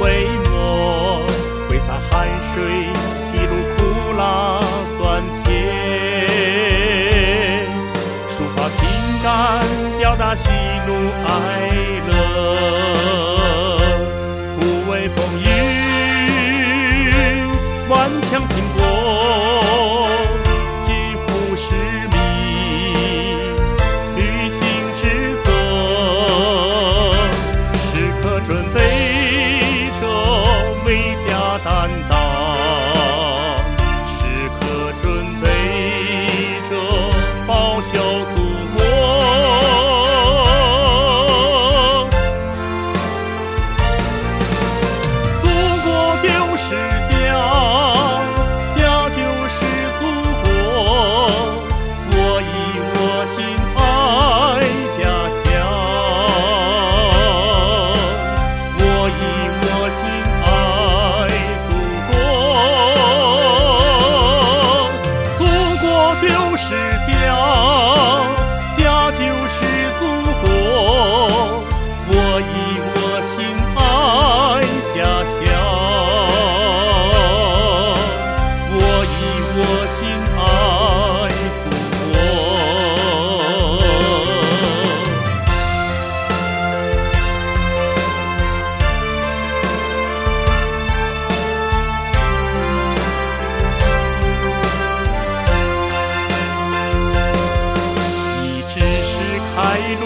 为墨挥洒汗水，记录苦辣酸甜，抒发情感，表达喜怒哀乐，不畏风雨，顽强拼搏，肩负使命，履行职责，时刻准备。是家，路，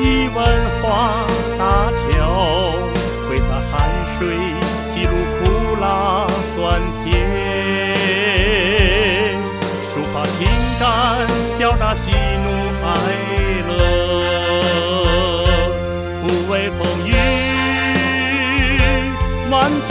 以文化搭桥，挥洒汗水，记录苦辣酸甜，抒发情感，表达喜怒哀乐，不畏风雨，顽强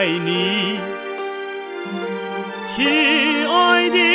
爱你亲爱的